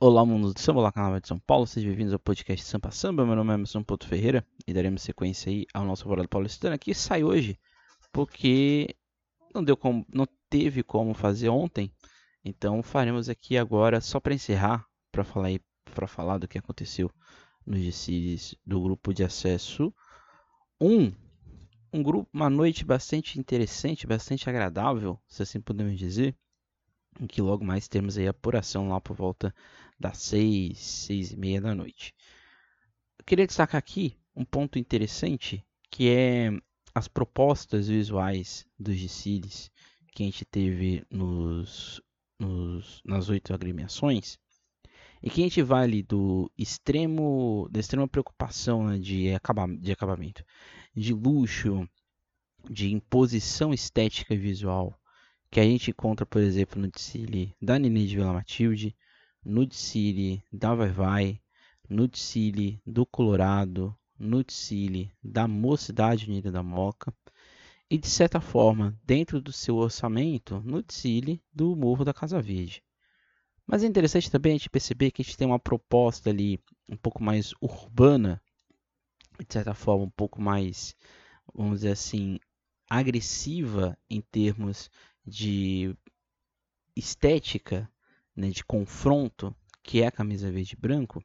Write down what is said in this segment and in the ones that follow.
Olá, mundo do samba, olá, canal de São Paulo, sejam bem-vindos ao podcast Sampa Samba. Meu nome é Emerson Porto Ferreira e daremos sequência aí ao nosso Alvorada Paulistana que sai hoje porque não deu como, não teve como fazer ontem. Então faremos aqui agora só para encerrar, para falar aí, falar do que aconteceu nos GCs do grupo de acesso 1. Um grupo, uma noite bastante interessante, bastante agradável, se assim podemos dizer que logo mais temos aí a apuração lá por volta das 6, 6 e meia da noite. Eu queria destacar aqui um ponto interessante, que é as propostas visuais dos GCIDs que a gente teve nos, nos, nas oito agremiações, e que a gente vai ali do extremo, da extrema preocupação né, de, acaba, de acabamento, de luxo, de imposição estética e visual, que a gente encontra, por exemplo, no desfile da Nenê de Vila Matilde, desfile da Vai Vai, desfile do Colorado, desfile da Mocidade Unida da Moca e, de certa forma, dentro do seu orçamento, desfile do Morro da Casa Verde. Mas é interessante também a gente perceber que a gente tem uma proposta ali um pouco mais urbana, de certa forma, um pouco mais, vamos dizer assim, agressiva em termos de estética, né, de confronto, que é a camisa verde e branco.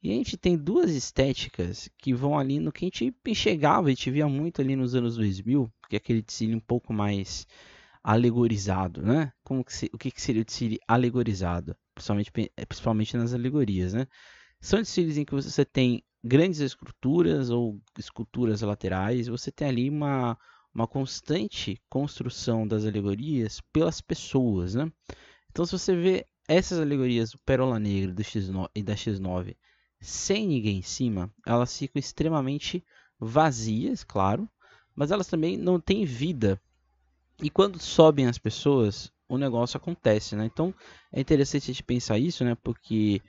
E a gente tem duas estéticas que vão ali no que a gente enxergava, a gente via muito ali nos anos 2000, que é aquele desfile um pouco mais alegorizado, né? Como que se, o que, que seria o desfile alegorizado? Principalmente, principalmente nas alegorias, né? São desfiles em que você tem grandes esculturas ou esculturas laterais, você tem ali uma, uma constante construção das alegorias pelas pessoas, né? Então, se você vê essas alegorias do Pérola Negra do X9, e da X9 sem ninguém em cima, elas ficam extremamente vazias, claro, mas elas também não têm vida. E quando sobem as pessoas, o negócio acontece, né? Então, é interessante a gente pensar isso, né? Porque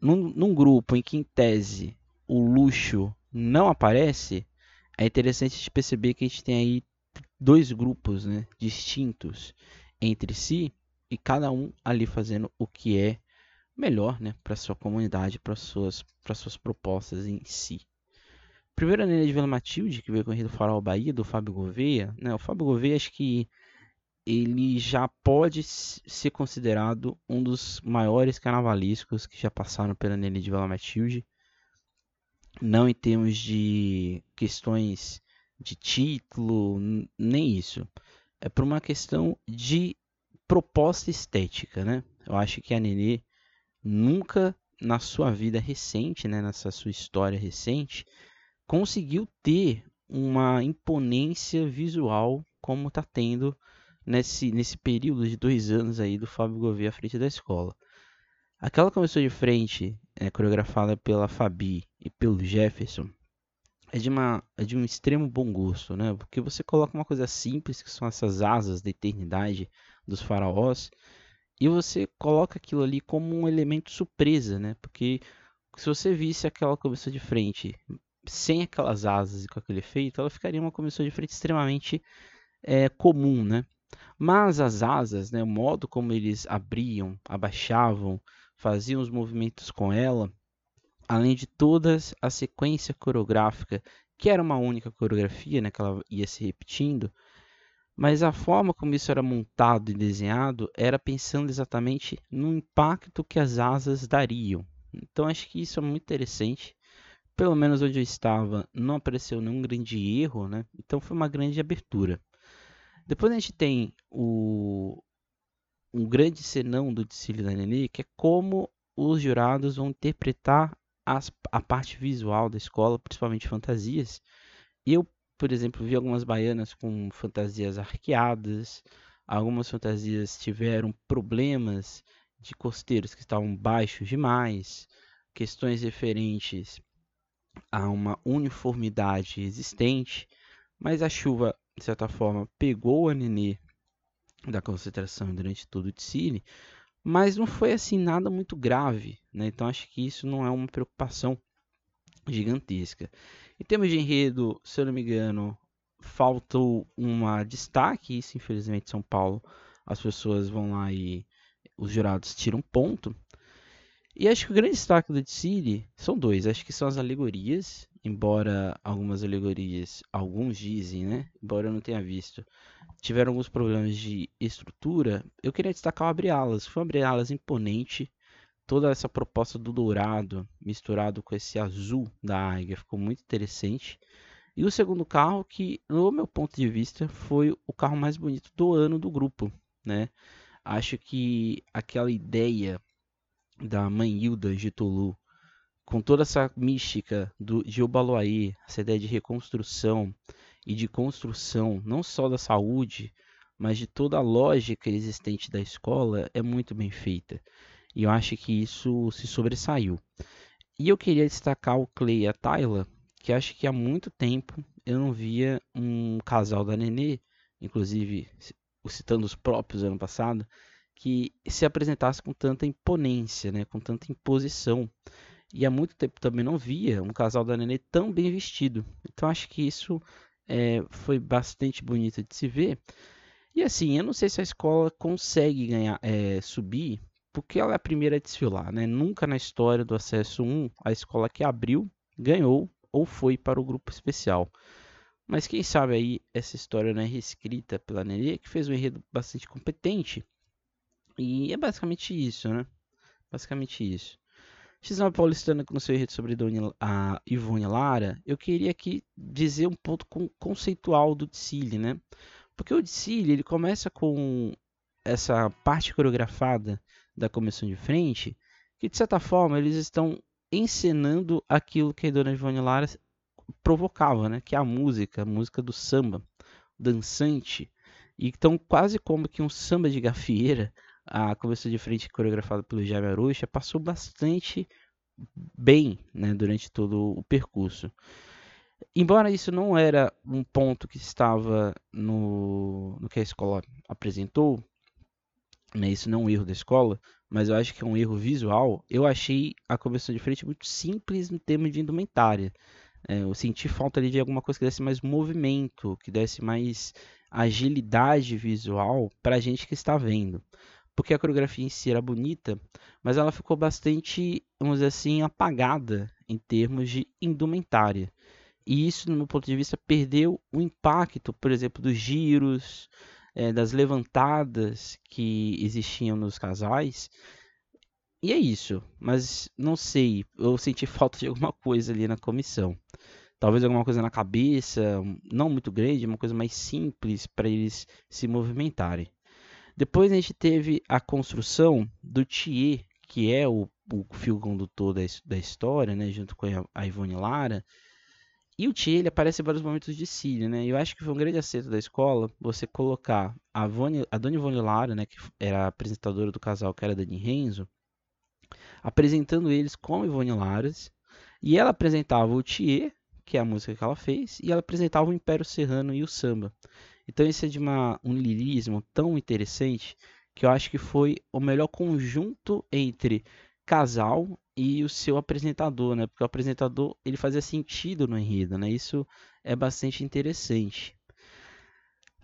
num, num grupo em que, em tese, o luxo não aparece, é interessante a gente perceber que a gente tem aí dois grupos né, distintos entre si e cada um ali fazendo o que é melhor né, para sua comunidade, para suas, para suas propostas em si. Primeiro a Nena de Vila Matilde, que veio correr do Farol Bahia, do Fábio Gouveia. Né? O Fábio Gouveia, acho que ele já pode ser considerado um dos maiores carnavalescos que já passaram pela Nene de Vila Matilde não em termos de questões de título, nem isso. É por uma questão de proposta estética, né? Eu acho que a Nenê nunca na sua vida recente, né, nessa sua história recente, conseguiu ter uma imponência visual como está tendo nesse, nesse período de dois anos aí do Fábio Gouveia à frente da escola. Aquela começou de frente é, coreografada pela Fabi e pelo Jefferson, é de, uma, é de um extremo bom gosto, né? Porque você coloca uma coisa simples, que são essas asas da eternidade dos faraós, e você coloca aquilo ali como um elemento surpresa, né? Porque se você visse aquela comissão de frente sem aquelas asas e com aquele efeito, ela ficaria uma comissão de frente extremamente é, comum, né? Mas as asas, né, o modo como eles abriam, abaixavam, faziam os movimentos com ela, além de todas a sequência coreográfica, que era uma única coreografia, né, que ela ia se repetindo, mas a forma como isso era montado e desenhado era pensando exatamente no impacto que as asas dariam. Então acho que isso é muito interessante. Pelo menos onde eu estava, não apareceu nenhum grande erro, né? Então foi uma grande abertura. Depois a gente tem o, um grande senão do desfile da Nenê, que é como os jurados vão interpretar as, a parte visual da escola, principalmente fantasias. Eu, por exemplo, vi algumas baianas com fantasias arqueadas, algumas fantasias tiveram problemas de costeiros que estavam baixos demais, questões referentes a uma uniformidade existente, mas a chuva, de certa forma, pegou a Nenê da concentração durante todo o desfile, mas não foi assim nada muito grave, né? Então acho que isso não é uma preocupação gigantesca. Em termos de enredo, se eu não me engano, faltou uma destaque, isso infelizmente São Paulo, as pessoas vão lá e os jurados tiram ponto. E acho que o grande destaque do City são dois. Acho que são as alegorias, embora algumas alegorias, alguns dizem, né? Embora eu não tenha visto, tiveram alguns problemas de estrutura. Eu queria destacar o abre-alas. Foi um abre-alas imponente. Toda essa proposta do dourado misturado com esse azul da águia ficou muito interessante. E o segundo carro, que no meu ponto de vista foi o carro mais bonito do ano do grupo, né? Acho que aquela ideia da mãe Hilda de Tulu, com toda essa mística do Gil Baloaí, essa ideia de reconstrução e de construção, não só da saúde, mas de toda a lógica existente da escola, é muito bem feita. E eu acho que isso se sobressaiu. E eu queria destacar o Clay e a Tayla, que acho que há muito tempo eu não via um casal da Nenê, inclusive citando os próprios ano passado, que se apresentasse com tanta imponência, né, com tanta imposição. E há muito tempo também não via um casal da Nenê tão bem vestido. Então acho que isso é, foi bastante bonito de se ver. E assim, eu não sei se a escola consegue ganhar, é, subir, porque ela é a primeira a desfilar, né? Nunca na história do acesso 1 a escola que abriu ganhou ou foi para o grupo especial. Mas quem sabe aí essa história não é reescrita pela Nenê, que fez um enredo bastante competente e é basicamente isso, né? Basicamente isso. X9 Paulistana no seu enredo sobre a Ivone Lara, eu queria aqui dizer um ponto conceitual do Dicile, né? Porque o Dicile, ele começa com essa parte coreografada da comissão de frente, que de certa forma eles estão encenando aquilo que a Dona Ivone Lara provocava, né? Que é a música, a música do samba, dançante. E então quase como que um samba de gafieira a conversa de frente coreografada pelo Jaime Aruxa passou bastante bem né, durante todo o percurso. Embora isso não era um ponto que estava no, no que a escola apresentou, né, isso não é um erro da escola, mas eu acho que é um erro visual, eu achei a conversão de frente muito simples no termo de indumentária. É, eu senti falta ali de alguma coisa que desse mais movimento, que desse mais agilidade visual para a gente que está vendo porque a coreografia em si era bonita, mas ela ficou bastante, vamos dizer assim, apagada em termos de indumentária. E isso, no meu ponto de vista, perdeu o impacto, por exemplo, dos giros, é, das levantadas que existiam nos casais. E é isso, mas não sei, eu senti falta de alguma coisa ali na comissão. Talvez alguma coisa na cabeça, não muito grande, uma coisa mais simples para eles se movimentarem. Depois a gente teve a construção do Thier, que é o, o fio condutor da, da história, né, junto com a Ivone Lara. E o Thier ele aparece em vários momentos de Cília, né? Eu acho que foi um grande acerto da escola você colocar a, Vone, a Dona Ivone Lara, né, que era a apresentadora do casal, que era a Dani Renzo, apresentando eles como Ivone Laras, e ela apresentava o Thier, que é a música que ela fez, e ela apresentava o Império Serrano e o samba. Então isso é de uma, um lirismo tão interessante que eu acho que foi o melhor conjunto entre casal e o seu apresentador, né? Porque o apresentador ele fazia sentido no enredo, né? Isso é bastante interessante.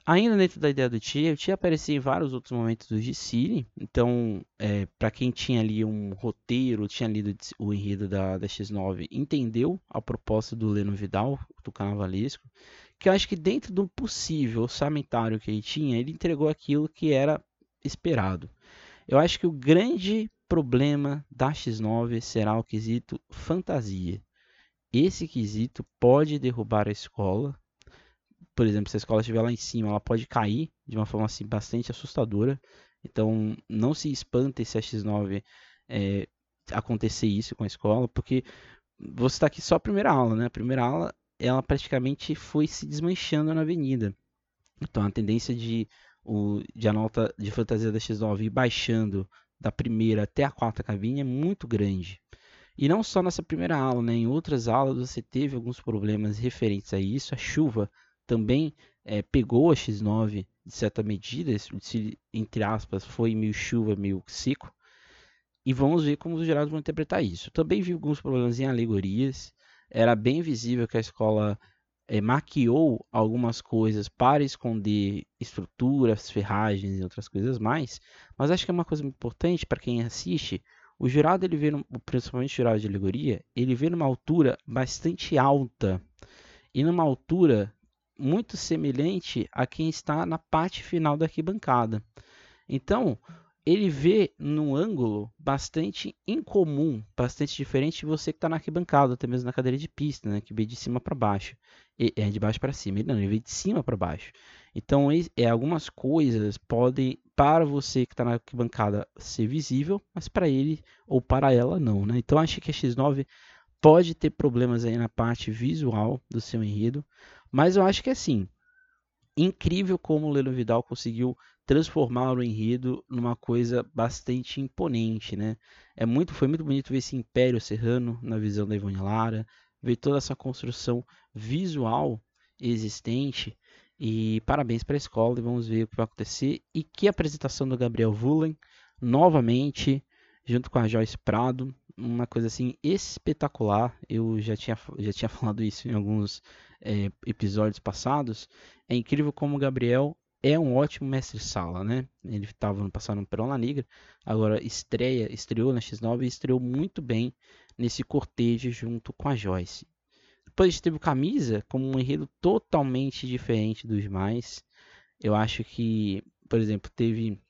Ainda dentro da ideia do Tia, o Tia aparecia em vários outros momentos do Gicile. Então, é, para quem tinha ali um roteiro, tinha lido o enredo da, da X9, entendeu a proposta do Leno Vidal, do Carnavalesco que eu acho que dentro do possível orçamentário que ele tinha, ele entregou aquilo que era esperado. Eu acho que o grande problema da X9 será o quesito fantasia. Esse quesito pode derrubar a escola. Por exemplo, se a escola estiver lá em cima, ela pode cair de uma forma assim, bastante assustadora. Então, não se espante se a X9 é, acontecer isso com a escola, porque você está aqui só a primeira aula, né? A primeira aula ela praticamente foi se desmanchando na avenida. Então a tendência de, o, de a nota de fantasia da X9 ir baixando da primeira até a quarta cabine é muito grande. E não só nessa primeira aula, né? em outras aulas você teve alguns problemas referentes a isso. A chuva também é, pegou a X9 de certa medida, se, entre aspas, foi meio chuva, meio seco. E vamos ver como os jurados vão interpretar isso. Também vi alguns problemas em alegorias era bem visível que a escola é, maquiou algumas coisas para esconder estruturas, ferragens e outras coisas mais. Mas acho que é uma coisa importante para quem assiste. O jurado, ele vê, principalmente o jurado de alegoria, ele vê numa altura bastante alta e numa altura muito semelhante a quem está na parte final da arquibancada. Então, ele vê num ângulo bastante incomum, bastante diferente de você que está na arquibancada, até mesmo na cadeira de pista, né, que vê de cima para baixo, e, é de baixo para cima. Ele não, ele vê de cima para baixo. Então, é, algumas coisas podem, para você que está na arquibancada, ser visível, mas para ele ou para ela não. Né? Então, acho que a X9 pode ter problemas aí na parte visual do seu enredo, mas eu acho que é assim, incrível como o Lelo Vidal conseguiu transformar o enredo numa coisa bastante imponente, né? É muito, foi muito bonito ver esse Império Serrano na visão da Ivone Lara, ver toda essa construção visual existente. E parabéns para a escola e vamos ver o que vai acontecer. E que apresentação do Gabriel Vullen novamente junto com a Joyce Prado, uma coisa assim espetacular. Eu já tinha, já tinha falado isso em alguns é, episódios passados. É incrível como o Gabriel é um ótimo mestre-sala, né? Ele estava no passado no La Negra, agora estreia, estreou na X9 e estreou muito bem nesse cortejo junto com a Joyce. Depois teve o Camisa como um enredo totalmente diferente dos demais. Eu acho que, por exemplo, teve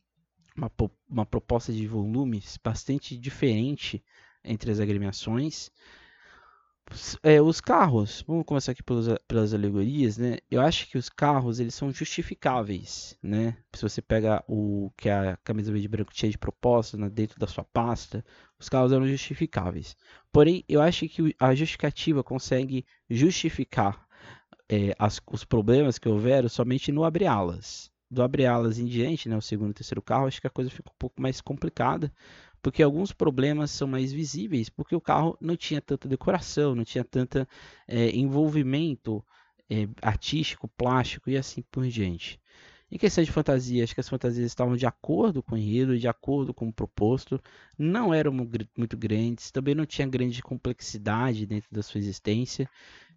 uma, uma proposta de volumes bastante diferente entre as agremiações. É, os carros, vamos começar aqui pelas, pelas alegorias, né? Eu acho que os carros eles são justificáveis, né? Se você pega o que é a camisa verde e branco cheia de propósito né, dentro da sua pasta, os carros eram justificáveis. Porém, eu acho que a justificativa consegue justificar é, as, os problemas que houveram somente no abre alas. Do abre alas em diante, né, o segundo e terceiro carro, acho que a coisa fica um pouco mais complicada, porque alguns problemas são mais visíveis, porque o carro não tinha tanta decoração, não tinha tanto é, envolvimento é, artístico, plástico e assim por diante. Em questão de fantasia, acho que as fantasias estavam de acordo com o enredo, de acordo com o proposto, não eram muito grandes, também não tinha grande complexidade dentro da sua existência.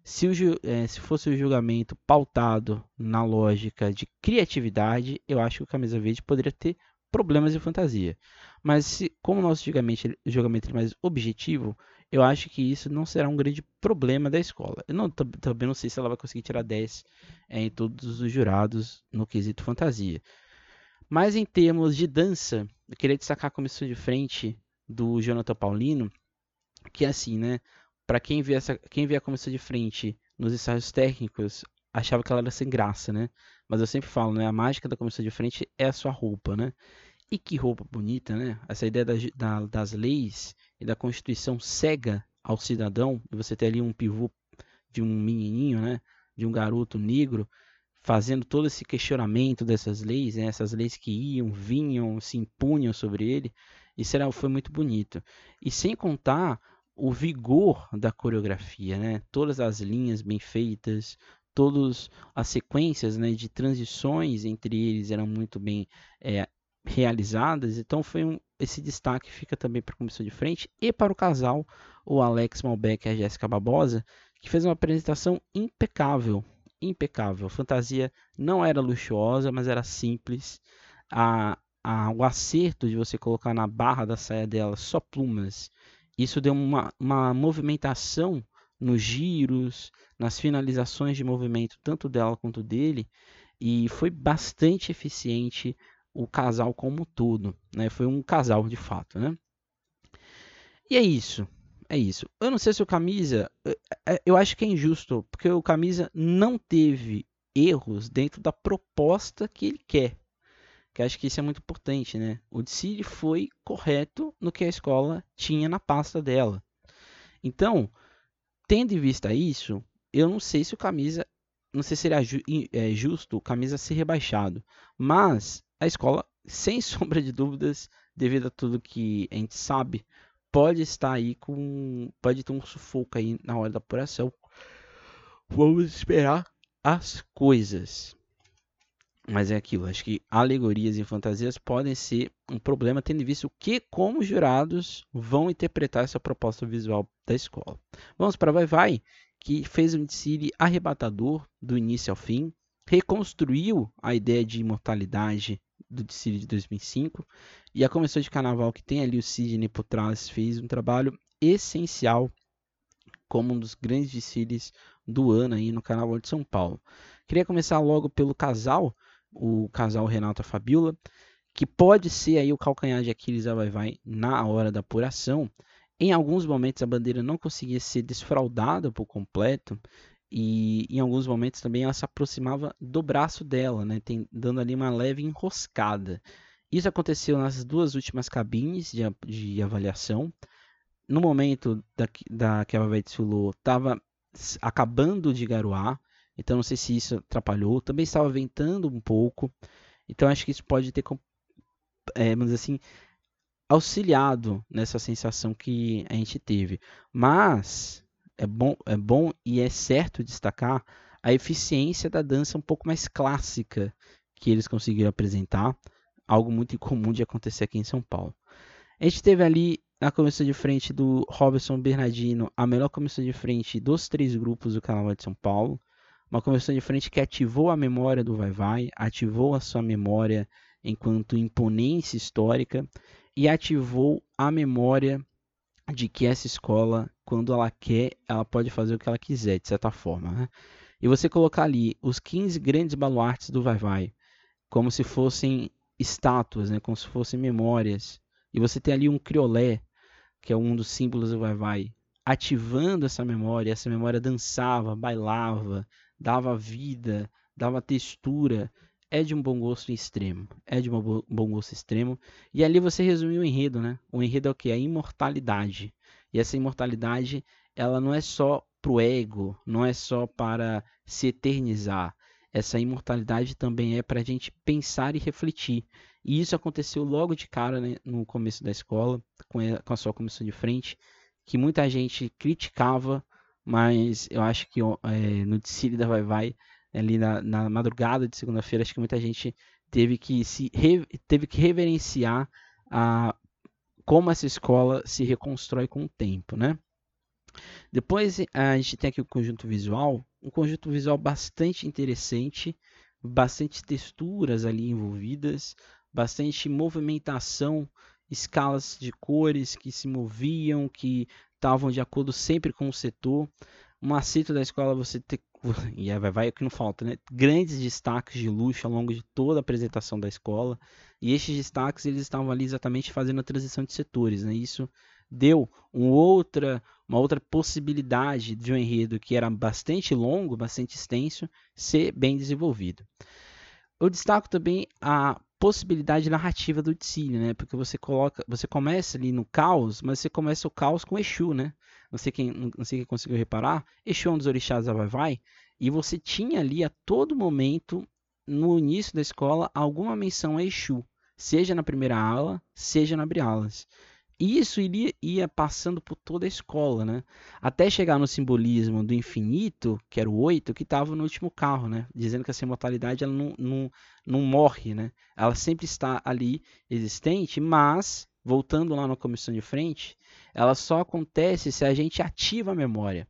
Se, o, é, se fosse o julgamento pautado na lógica de criatividade, eu acho que o Camisa Verde poderia ter problemas de fantasia. Mas se, como o nosso julgamento, julgamento é mais objetivo, eu acho que isso não será um grande problema da escola. Eu não, também não sei se ela vai conseguir tirar 10 é, em todos os jurados no quesito fantasia. Mas em termos de dança, eu queria destacar a comissão de frente do Jonathan Paulino, que é assim, né? Para quem vê essa, quem vê a comissão de frente nos ensaios técnicos, achava que ela era sem graça, né? Mas eu sempre falo, né? A mágica da comissão de frente é a sua roupa, né? E que roupa bonita, né? Essa ideia da, da, das leis e da Constituição cega ao cidadão, você ter ali um pivô de um menininho, né? De um garoto negro, fazendo todo esse questionamento dessas leis, né? essas leis que iam, vinham, se impunham sobre ele. Isso era, foi muito bonito. E sem contar o vigor da coreografia, né? Todas as linhas bem feitas, todas as sequências né, de transições entre eles eram muito bem é, realizadas. Então foi um, esse destaque fica também para a comissão de frente e para o casal, o Alex Malbec e a Jéssica Barbosa, que fez uma apresentação impecável, impecável. A fantasia não era luxuosa, mas era simples. A, a, o acerto de você colocar na barra da saia dela só plumas, isso deu uma, uma movimentação nos giros, nas finalizações de movimento, tanto dela quanto dele, e foi bastante eficiente o casal como todo, né? Foi um casal de fato, né? E é isso, é isso. Eu não sei se o Camisa, eh, eh, eu acho que é injusto, porque o Camisa não teve erros dentro da proposta que ele quer. Que acho que isso é muito importante, né? O Dicile foi correto no que a escola tinha na pasta dela. Então, tendo em vista isso, eu não sei se o Camisa, não sei se seria ju, é, justo o Camisa ser rebaixado, mas a escola, sem sombra de dúvidas, devido a tudo que a gente sabe, pode estar aí com. pode ter um sufoco aí na hora da apuração. Vamos esperar as coisas. Mas é aquilo, acho que alegorias e fantasias podem ser um problema, tendo em vista o que, como os jurados vão interpretar essa proposta visual da escola. Vamos para Vai Vai, que fez um desfile arrebatador do início ao fim, reconstruiu a ideia de imortalidade do desfile de 2005. E a comissão de carnaval que tem ali o Sidney por trás fez um trabalho essencial como um dos grandes desfiles do ano aí no Carnaval de São Paulo. Queria começar logo pelo casal, o casal Renato Fabiola, que pode ser aí o calcanhar de Aquiles da Vai Vai na hora da apuração. Em alguns momentos a bandeira não conseguia ser desfraldada por completo e em alguns momentos também ela se aproximava do braço dela, né, tem, dando ali uma leve enroscada. Isso aconteceu nas duas últimas cabines de, de avaliação. No momento da, da que a Vai desfilou, estava acabando de garoar, então não sei se isso atrapalhou. Também estava ventando um pouco, então acho que isso pode ter, é, assim, auxiliado nessa sensação que a gente teve. Mas é bom, é bom e é certo destacar a eficiência da dança um pouco mais clássica que eles conseguiram apresentar, algo muito incomum de acontecer aqui em São Paulo. A gente teve ali na comissão de frente do Robson Bernardino, a melhor comissão de frente dos três grupos do Carnaval de São Paulo. Uma comissão de frente que ativou a memória do Vai Vai, ativou a sua memória enquanto imponência histórica e ativou a memória de que essa escola, quando ela quer, ela pode fazer o que ela quiser, de certa forma. Né? E você colocar ali os 15 grandes baluartes do Vai Vai, como se fossem estátuas, né? como se fossem memórias. E você tem ali um criolé que é um dos símbolos do Vai Vai, ativando essa memória, essa memória dançava, bailava, dava vida, dava textura, é de um bom gosto extremo, é de um bom gosto extremo. E ali você resumiu o enredo, né? O enredo é o que? A imortalidade. E essa imortalidade, ela não é só pro ego, não é só para se eternizar. Essa imortalidade também é para a gente pensar e refletir. E isso aconteceu logo de cara né, no começo da escola, com a, com a sua comissão de frente, que muita gente criticava, mas eu acho que é, no desfile da Vai Vai, ali na, na madrugada de segunda-feira, acho que muita gente teve que se teve que reverenciar a como essa escola se reconstrói com o tempo, né? Depois a gente tem aqui o conjunto visual, um conjunto visual bastante interessante, bastante texturas ali envolvidas, bastante movimentação, escalas de cores que se moviam, que estavam de acordo sempre com o setor. Um macete da escola você ter e vai, vai o que não falta, né? Grandes destaques de luxo ao longo de toda a apresentação da escola. E estes destaques eles estavam ali exatamente fazendo a transição de setores, né? Isso deu um outra, uma outra possibilidade de um enredo que era bastante longo, bastante extenso, ser bem desenvolvido. Eu destaco também a possibilidade narrativa do Tsili, né? Porque você coloca, você começa ali no caos, mas você começa o caos com Exu, né? Não sei quem, não sei quem conseguiu reparar, Exu é um dos orixás da Vai Vai, e você tinha ali a todo momento no início da escola alguma menção a Exu, seja na primeira aula, seja na abrir alas. E isso iria, ia passando por toda a escola, né? Até chegar no simbolismo do infinito, que era o 8, que estava no último carro, né? Dizendo que essa imortalidade ela não, não, não morre, né? Ela sempre está ali existente, mas, voltando lá na comissão de frente, ela só acontece se a gente ativa a memória.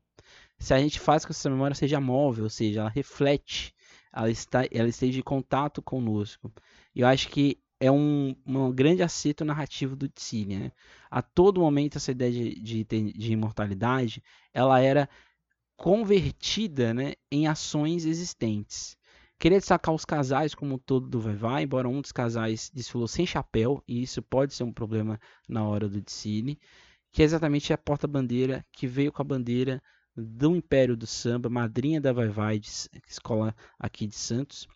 Se a gente faz com que essa memória seja móvel, ou seja, ela reflete, ela, está, ela esteja em contato conosco. E eu acho que é um, um grande acerto narrativo do Tsili. Né? A todo momento essa ideia de, de, de, imortalidade ela era convertida né, em ações existentes. Queria destacar os casais como um todo do Vai, embora um dos casais desfilou sem chapéu, e isso pode ser um problema na hora do Tsili, que é exatamente a porta-bandeira que veio com a bandeira do Império do Samba, madrinha da Vai Vai, de, escola aqui de Santos.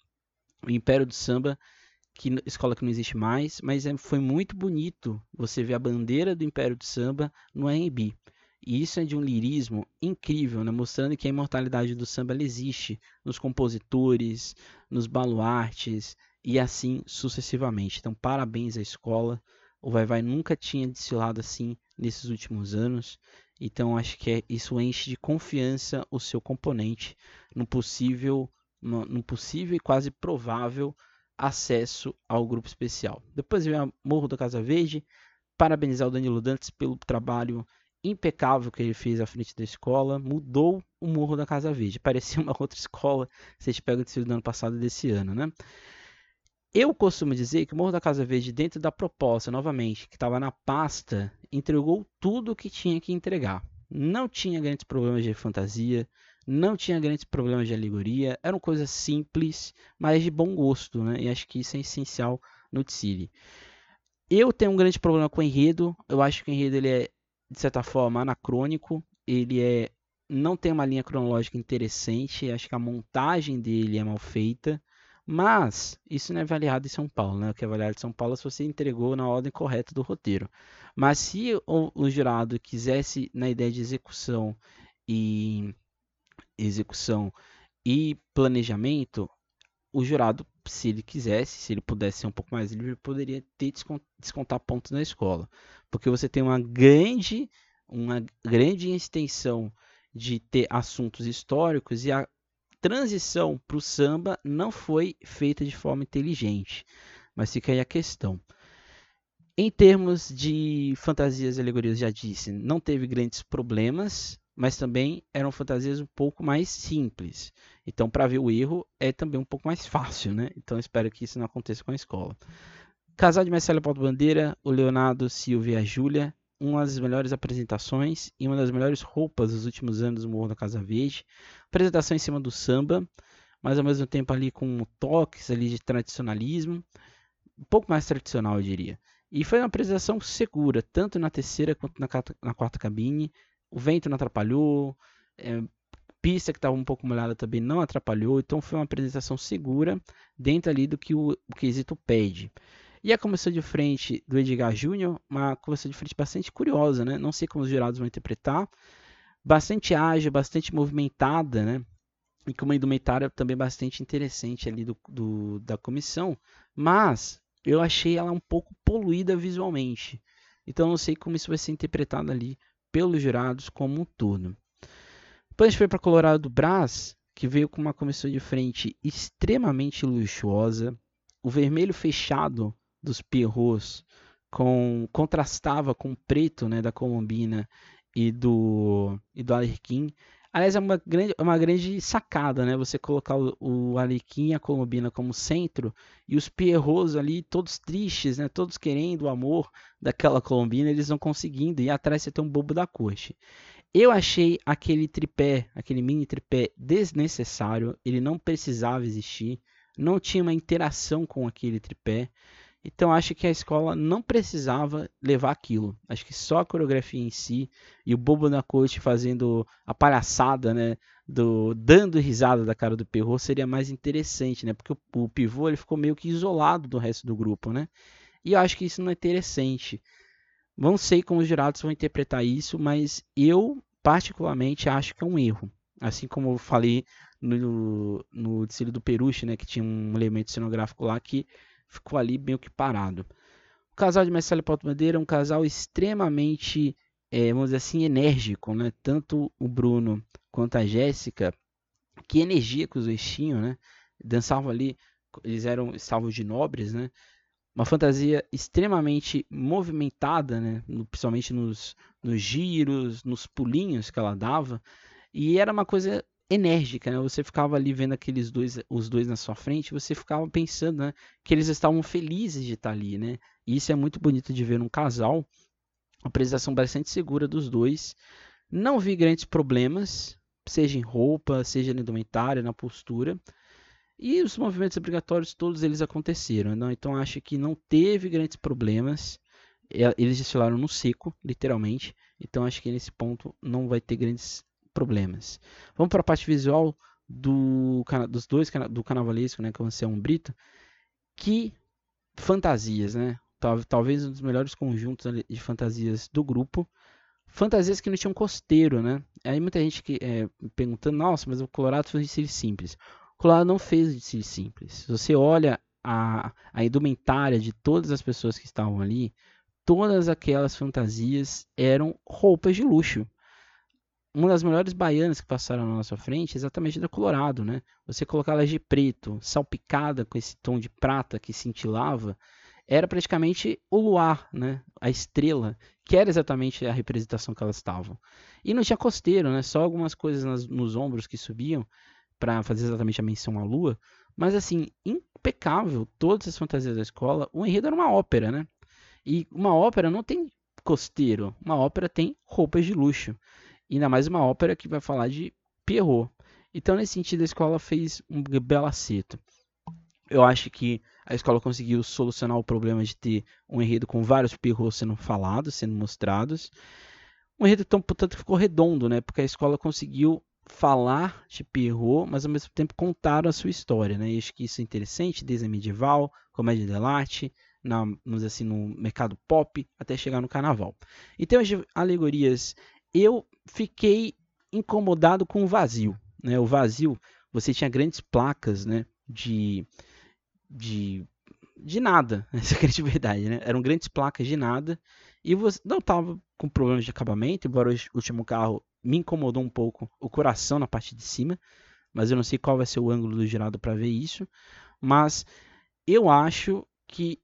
O Império do Samba que escola que não existe mais, mas é, foi muito bonito você ver a bandeira do Império do Samba no AMB. E isso é de um lirismo incrível, né? mostrando que a imortalidade do samba existe nos compositores, nos baluartes e assim sucessivamente. Então, parabéns à escola. O Vai Vai nunca tinha desfilado assim nesses últimos anos. Então, acho que é, isso enche de confiança o seu componente no possível, no, no possível e quase provável acesso ao grupo especial. Depois vem a Morro da Casa Verde, parabenizar o Danilo Dantes pelo trabalho impecável que ele fez à frente da escola, mudou o Morro da Casa Verde, parecia uma outra escola, se a gente pega o desfile do ano passado e desse ano, né? Eu costumo dizer que o Morro da Casa Verde, dentro da proposta, novamente, que estava na pasta, entregou tudo o que tinha que entregar. Não tinha grandes problemas de fantasia, não tinha grandes problemas de alegoria, eram coisas simples, mas de bom gosto, né? E acho que isso é essencial no Tsiri. Eu tenho um grande problema com o enredo, eu acho que o enredo ele é, de certa forma, anacrônico, ele é não tem uma linha cronológica interessante, acho que a montagem dele é mal feita. Mas isso não é avaliado em São Paulo, né? O que é avaliado em São Paulo é se você entregou na ordem correta do roteiro. Mas se o, o jurado quisesse na ideia de execução e execução e planejamento, o jurado, se ele quisesse, se ele pudesse ser um pouco mais livre, poderia ter descontar pontos na escola, porque você tem uma grande uma grande extensão de ter assuntos históricos e a transição para o samba não foi feita de forma inteligente. Mas fica aí a questão. Em termos de fantasias e alegorias, já disse, não teve grandes problemas, mas também eram fantasias um pouco mais simples. Então, para ver o erro, é também um pouco mais fácil, né? Então, espero que isso não aconteça com a escola. Casal de Marcelo Paulo Bandeira, o Leonardo Silvia e a Júlia uma das melhores apresentações e uma das melhores roupas dos últimos anos do Morro da Casa Verde. Apresentação em cima do samba, mas ao mesmo tempo ali com toques ali de tradicionalismo, um pouco mais tradicional, eu diria. E foi uma apresentação segura, tanto na terceira quanto na, na quarta cabine. O vento não atrapalhou, é, pista que estava um pouco molhada também não atrapalhou, então foi uma apresentação segura dentro ali do que o, o quesito pede. E a comissão de frente do Edgar Júnior, uma comissão de frente bastante curiosa, né? Não sei como os jurados vão interpretar. Bastante ágil, bastante movimentada, né? E com uma indumentária também bastante interessante ali do, do, da comissão. Mas eu achei ela um pouco poluída visualmente. Então não sei como isso vai ser interpretado ali pelos jurados como um todo. Depois a gente foi para Colorado do Brás, que veio com uma comissão de frente extremamente luxuosa. O vermelho fechado dos Pierrots com contrastava com o preto né, da Colombina e do, e do Alerquim. Aliás, é uma grande, é uma grande sacada, né? Você colocar o, o Alerquim e a Colombina como centro e os Pierrots ali todos tristes, né? Todos querendo o amor daquela Colombina, eles não conseguindo. E atrás você tem um bobo da corte. Eu achei aquele tripé, aquele mini tripé desnecessário. Ele não precisava existir. Não tinha uma interação com aquele tripé. Então acho que a escola não precisava levar aquilo. Acho que só a coreografia em si e o bobo na corte fazendo a palhaçada, né, do dando risada da cara do Perro seria mais interessante, né? Porque o, o pivô ele ficou meio que isolado do resto do grupo, né? E eu acho que isso não é interessante. Não sei como os jurados vão interpretar isso, mas eu particularmente acho que é um erro. Assim como eu falei no, no desfile do Peruche, né, que tinha um elemento cenográfico lá que ficou ali meio que parado. O casal de Marcelo e Paulo Bandeira é um casal extremamente, é, vamos dizer assim, enérgico, né? Tanto o Bruno quanto a Jéssica, que energia que os dois tinham, né? Dançavam ali, eles eram estavam de nobres, né? Uma fantasia extremamente movimentada, né? Principalmente nos, nos giros, nos pulinhos que ela dava. E era uma coisa enérgica, né? Você ficava ali vendo aqueles dois, os dois na sua frente, você ficava pensando, né, que eles estavam felizes de estar ali, né? E isso é muito bonito de ver num casal. Uma apresentação bastante segura dos dois. Não vi grandes problemas, seja em roupa, seja na indumentária, na postura. E os movimentos obrigatórios, todos eles aconteceram. Né? Então acho que não teve grandes problemas. Eles desfilaram no seco, literalmente. Então acho que nesse ponto não vai ter grandes problemas. Vamos para a parte visual do, dos dois do carnavalesco, né, que é o Anselmo Brito. Que fantasias, né? Talvez um dos melhores conjuntos de fantasias do grupo. Fantasias que não tinham costeiro, né? Aí muita gente que, é, perguntando, nossa, mas o Colorado fez de cílios simples. O Colorado não fez de cílios simples. Se você olha a, a indumentária de todas as pessoas que estavam ali, todas aquelas fantasias eram roupas de luxo uma das melhores baianas que passaram na nossa frente é exatamente da Colorado, né? Você colocar ela de preto, salpicada com esse tom de prata que cintilava, era praticamente o luar, né? A estrela, que era exatamente a representação que elas estavam. E não tinha costeiro, né? Só algumas coisas nas, nos ombros que subiam para fazer exatamente a menção à lua, Mas assim, impecável, todas as fantasias da escola. O enredo era uma ópera, né? E uma ópera não tem costeiro, uma ópera tem roupas de luxo. Ainda mais uma ópera que vai falar de Pierrot. Então, nesse sentido, a escola fez um belo acerto. Eu acho que a escola conseguiu solucionar o problema de ter um enredo com vários Pierrots sendo falados, sendo mostrados. Um enredo tão, portanto, ficou redondo, né? Porque a escola conseguiu falar de Pierrot, mas ao mesmo tempo contar a sua história, né? E acho que isso é interessante, desde a medieval, comédia dell'arte, na, vamos assim, no mercado pop, até chegar no carnaval. Em termos de alegorias, eu fiquei incomodado com o vazio, né? O vazio, você tinha grandes placas, né? De, de, de nada, essa é a verdade, né? Eram grandes placas de nada e você não estava com problemas de acabamento, embora o último carro me incomodou um pouco o coração na parte de cima, mas eu não sei qual vai ser o ângulo do girado para ver isso. Mas eu acho que,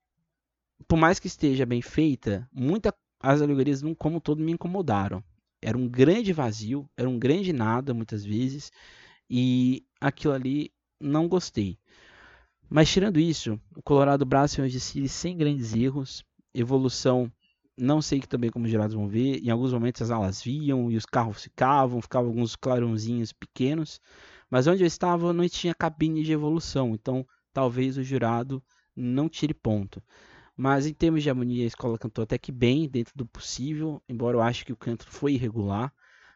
por mais que esteja bem feita, muita, as alegorias, como todo, me incomodaram. Era um grande vazio, era um grande nada, muitas vezes, e aquilo ali não gostei. Mas tirando isso, o Colorado Braço é um sem grandes erros, evolução não sei que também como os gerados vão ver. Em alguns momentos as alas viam e os carros ficavam, ficavam alguns clarãozinhos pequenos. Mas onde eu estava não tinha cabine de evolução, então talvez o jurado não tire ponto. Mas em termos de harmonia, a escola cantou até que bem, dentro do possível, embora eu acho que o canto foi irregular.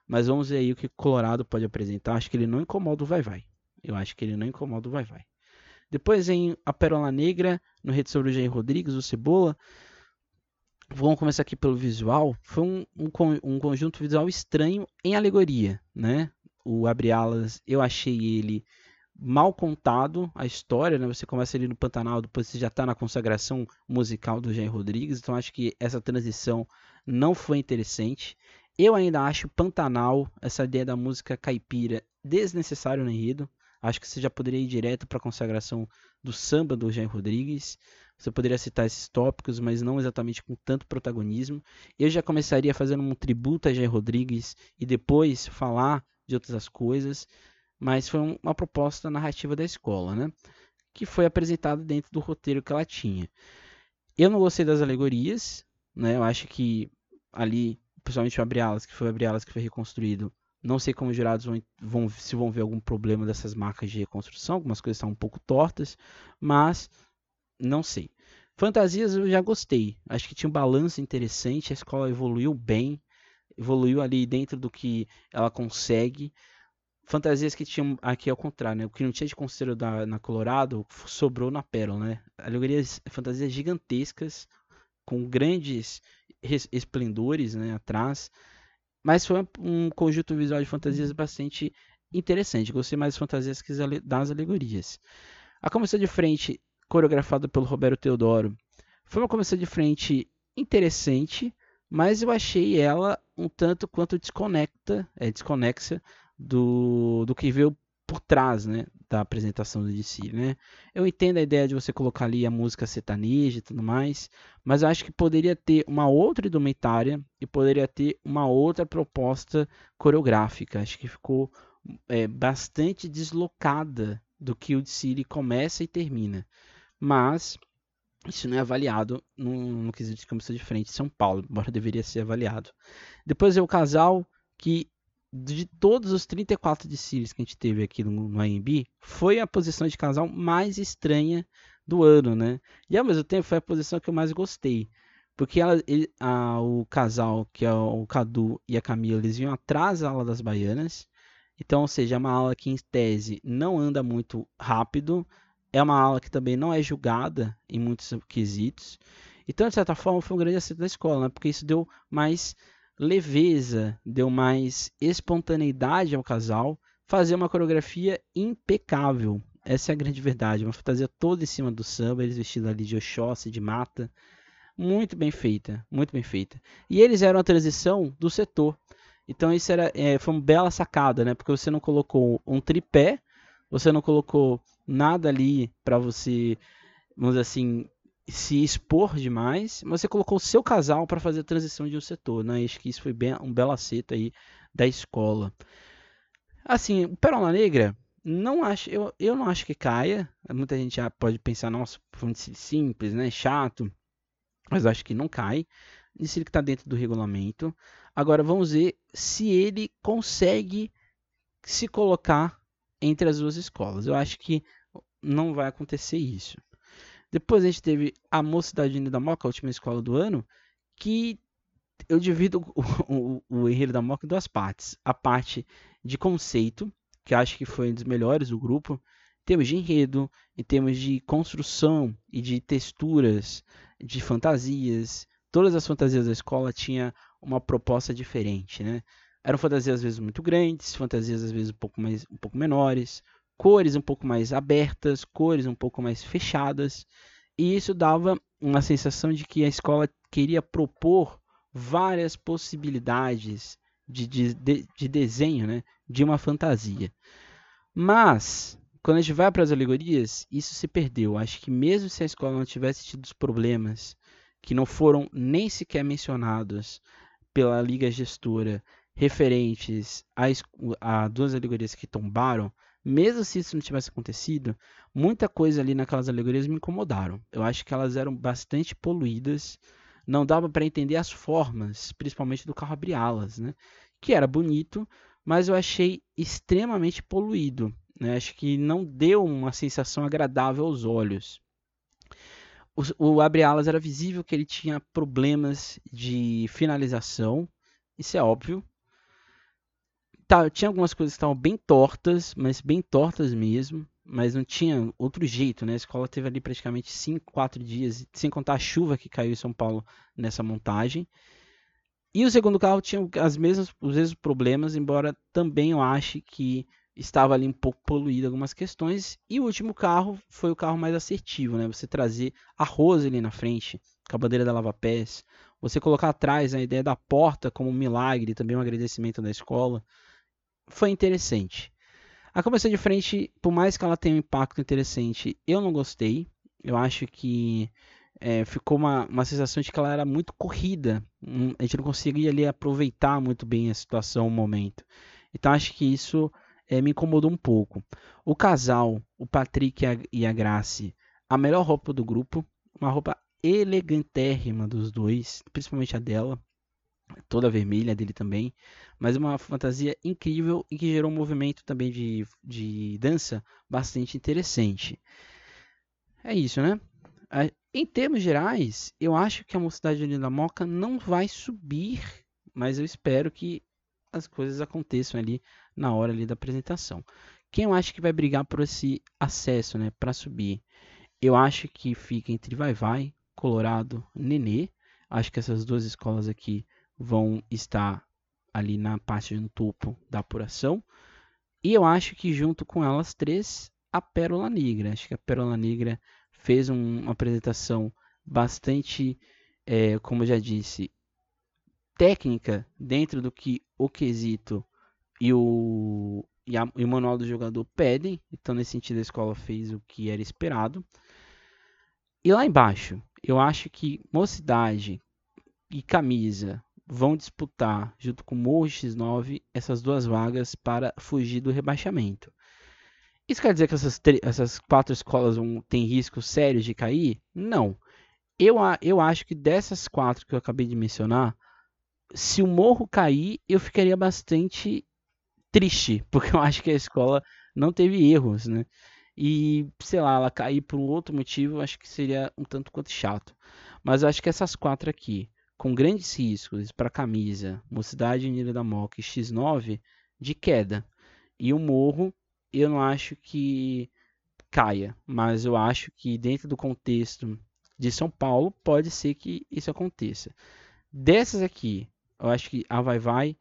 Mas vamos ver aí o que o Colorado pode apresentar. Acho que ele não incomoda o vai-vai. Eu acho que ele não incomoda o vai-vai. Depois em A Pérola Negra, no Rede sobre o Jair Rodrigues, o Cebola. Vamos começar aqui pelo visual. Foi um, um, um conjunto visual estranho em alegoria, né? O Abre Alas, eu achei ele mal contado a história, né? Você começa ali no Pantanal, depois você já está na consagração musical do Jair Rodrigues, então acho que essa transição não foi interessante. Eu ainda acho Pantanal, essa ideia da música caipira, desnecessário no enredo. Acho que você já poderia ir direto para a consagração do samba do Jair Rodrigues. Você poderia citar esses tópicos, mas não exatamente com tanto protagonismo. Eu já começaria fazendo um tributo a Jair Rodrigues e depois falar de outras coisas, mas foi uma proposta narrativa da escola, né? Que foi apresentada dentro do roteiro que ela tinha. Eu não gostei das alegorias, né? Eu acho que ali, principalmente o Abre Alas, que foi o Abre Alas que foi reconstruído, não sei como os jurados vão, vão, se vão ver algum problema dessas marcas de reconstrução, algumas coisas estão um pouco tortas, mas não sei. Fantasias eu já gostei. Acho que tinha um balanço interessante. A escola evoluiu bem. Evoluiu ali dentro do que ela consegue. Fantasias que tinham aqui ao contrário, né? O que não tinha de conselho da, na Colorado sobrou na Pérola, né? Alegorias, fantasias gigantescas com grandes esplendores, né, atrás. Mas foi um conjunto visual de fantasias bastante interessante. Gostei mais das fantasias que das alegorias. A comissão de frente coreografada pelo Roberto Teodoro. Foi uma comissão de frente interessante, mas eu achei ela um tanto quanto desconecta, é, desconexa do, do que veio por trás né, da apresentação do DC. Né? Eu entendo a ideia de você colocar ali a música sertaneja e tudo mais, mas eu acho que poderia ter uma outra indumentária e poderia ter uma outra proposta coreográfica. Acho que ficou é, bastante deslocada do que o DC começa e termina mas isso não é avaliado no, no quesito de comissão de frente de São Paulo, embora deveria ser avaliado. Depois é o casal que, de todos os 34 desfiles que a gente teve aqui no, no AMB, foi a posição de casal mais estranha do ano, né? E ao mesmo tempo foi a posição que eu mais gostei. Porque ela, ele, a, o casal, que é o Cadu e a Camila, eles vinham atrás da ala das baianas. Então, ou seja, é uma ala que em tese não anda muito rápido, é uma aula que também não é julgada em muitos quesitos. Então, de certa forma, foi um grande acerto da escola, né? porque isso deu mais leveza, deu mais espontaneidade ao casal, fazer uma coreografia impecável. Essa é a grande verdade. Uma fantasia toda em cima do samba, eles vestidos ali de Oxóssi, de mata. Muito bem feita, muito bem feita. E eles eram a transição do setor. Então isso era, é, foi uma bela sacada, né? Porque você não colocou um tripé, você não colocou nada ali para você, vamos dizer assim, se expor demais, mas você colocou o seu casal para fazer a transição de um setor, né? Acho que isso foi bem, um belo acerto aí da escola. Assim, o Pérola Negra, não acho, eu, eu não acho que caia. Muita gente já pode pensar, nossa, foi simples, né? Chato. Mas acho que não cai. Isso que está dentro do regulamento. Agora vamos ver se ele consegue se colocar entre as duas escolas. Eu acho que não vai acontecer isso. Depois a gente teve a Mocidade Unida da Moca, a última escola do ano, que eu divido o, o, o Enredo da Moca em duas partes. A parte de conceito, que acho que foi um dos melhores do grupo, em termos de enredo, em termos de construção e de texturas, de fantasias. Todas as fantasias da escola tinham uma proposta diferente, né? Eram fantasias às vezes muito grandes, fantasias às vezes um pouco mais um pouco menores, cores um pouco mais abertas, cores um pouco mais fechadas, e isso dava uma sensação de que a escola queria propor várias possibilidades de, de, de desenho, né? de uma fantasia. Mas, quando a gente vai para as alegorias, isso se perdeu. Acho que mesmo se a escola não tivesse tido os problemas que não foram nem sequer mencionados pela liga gestora referentes a, a duas alegorias que tombaram, mesmo se isso não tivesse acontecido, muita coisa ali naquelas alegorias me incomodaram. Eu acho que elas eram bastante poluídas, não dava para entender as formas, principalmente do carro abrir alas, né? Que era bonito, mas eu achei extremamente poluído. Né? Acho que não deu uma sensação agradável aos olhos. O, o alas era visível que ele tinha problemas de finalização, isso é óbvio. Tá, tinha algumas coisas que estavam bem tortas, mas bem tortas mesmo, mas não tinha outro jeito, né? A escola teve ali praticamente 5, 4 dias, sem contar a chuva que caiu em São Paulo nessa montagem. E o segundo carro tinha as mesmas, os mesmos problemas, embora também eu ache que estava ali um pouco poluído algumas questões. E o último carro foi o carro mais assertivo, né? Você trazer a ali na frente, com a bandeira da Lava Pés. Você colocar atrás a ideia da porta como um milagre, também um agradecimento da escola. Foi interessante. A comissão de frente, por mais que ela tenha um impacto interessante, eu não gostei. Eu acho que é, ficou uma, uma sensação de que ela era muito corrida. A gente não conseguia ali aproveitar muito bem a situação, o momento. Então acho que isso é, me incomodou um pouco. O casal, o Patrick e a, e a Grace, a melhor roupa do grupo, uma roupa elegantérrima dos dois, principalmente a dela, toda vermelha, dele também, mas uma fantasia incrível e que gerou um movimento também de, de dança bastante interessante. É isso, né? Em termos gerais, eu acho que a Mocidade Unida da Moca não vai subir, mas eu espero que as coisas aconteçam ali na hora ali da apresentação. Quem eu acho que vai brigar por esse acesso, né, para subir? Eu acho que fica entre Vai Vai, Colorado, Nenê. Acho que essas duas escolas aqui vão estar ali na parte no topo da apuração. E eu acho que junto com elas três, a Pérola Negra. Acho que a Pérola Negra fez um, uma apresentação bastante, é, como eu já disse, técnica dentro do que o quesito e o, e, a, e o manual do jogador pedem. Então, nesse sentido, a escola fez o que era esperado. E lá embaixo, eu acho que Mocidade e Camisa vão disputar, junto com Morro X9, essas duas vagas para fugir do rebaixamento. Isso quer dizer que essas, essas quatro escolas vão, têm riscos sérios de cair? Não. Eu, eu acho que dessas quatro que eu acabei de mencionar, se o morro cair, eu ficaria bastante triste, porque eu acho que a escola não teve erros, né? E, sei lá, ela cair por um outro motivo, eu acho que seria um tanto quanto chato. Mas eu acho que essas quatro aqui, com grandes riscos para camisa, Mocidade Unida da Moca e X9, de queda. E o morro eu não acho que caia, mas eu acho que dentro do contexto de São Paulo pode ser que isso aconteça. Dessas aqui, eu acho que a Vai Vai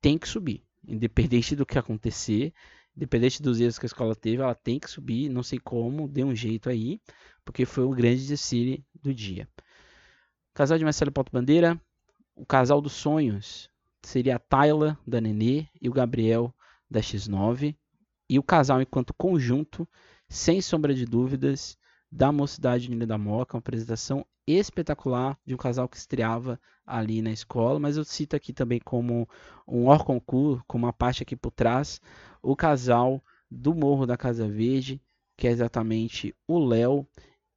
tem que subir, independente do que acontecer, independente dos erros que a escola teve, ela tem que subir, não sei como, dê um jeito aí, porque foi o grande desfile do dia. Casal de Marcelo Paulo Bandeira, o casal dos sonhos seria a Tayla da Nenê e o Gabriel da X9 e o casal enquanto conjunto, sem sombra de dúvidas, da Mocidade Unida da Moca, uma apresentação espetacular de um casal que estreava ali na escola, mas eu cito aqui também como um hors concours, com uma parte aqui por trás, o casal do Morro da Casa Verde, que é exatamente o Léo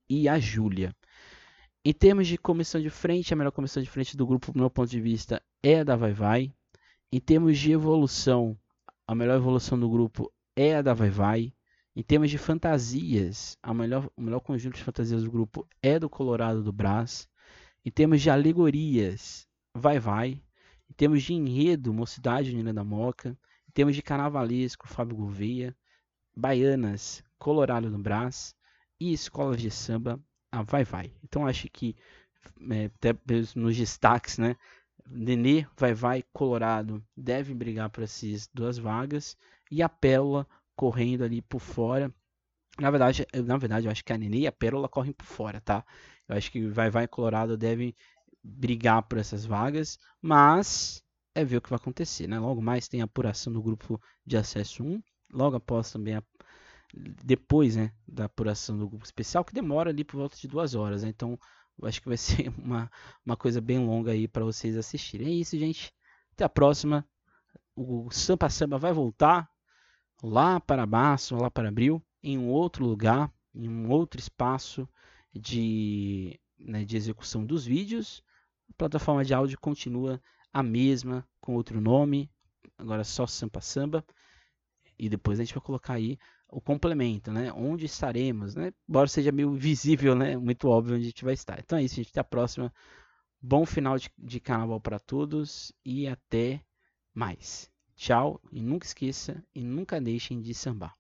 e a Júlia. Em termos de comissão de frente, a melhor comissão de frente do grupo, do meu ponto de vista, é a da Vai Vai. Em termos de evolução, a melhor evolução do grupo é a da Vai Vai. Em termos de fantasias, a melhor, o melhor conjunto de fantasias do grupo é do Colorado do Brás. Em termos de alegorias, Vai Vai. Em termos de enredo, Mocidade Unida da Moca. Em termos de carnavalesco, Fábio Gouveia. Baianas, Colorado do Brás. E escolas de samba, a Vai Vai. Então acho que, é, até nos destaques, né? Nenê, Vai Vai, Colorado devem brigar por essas duas vagas e a Pérola correndo ali por fora. Na verdade, eu, na verdade, eu acho que a Nenê e a Pérola correm por fora, tá? Eu acho que Vai Vai e Colorado devem brigar por essas vagas, mas é ver o que vai acontecer, né? Logo mais tem a apuração do grupo de acesso 1, logo após também a depois né, da apuração do grupo especial, que demora ali por volta de duas horas. Né? Então, acho que vai ser uma, uma coisa bem longa aí para vocês assistirem. É isso, gente. Até a próxima. O Sampa Samba vai voltar lá para março, lá para abril, em um outro lugar, em um outro espaço de, né, de execução dos vídeos. A plataforma de áudio continua a mesma, com outro nome, agora só Sampa Samba. E depois a gente vai colocar aí o complemento, né? Onde estaremos, né? Embora seja meio visível, né? Muito óbvio onde a gente vai estar. Então é isso, gente. Até a próxima. Bom final de, de carnaval para todos e até mais. Tchau e nunca esqueça e nunca deixem de sambar.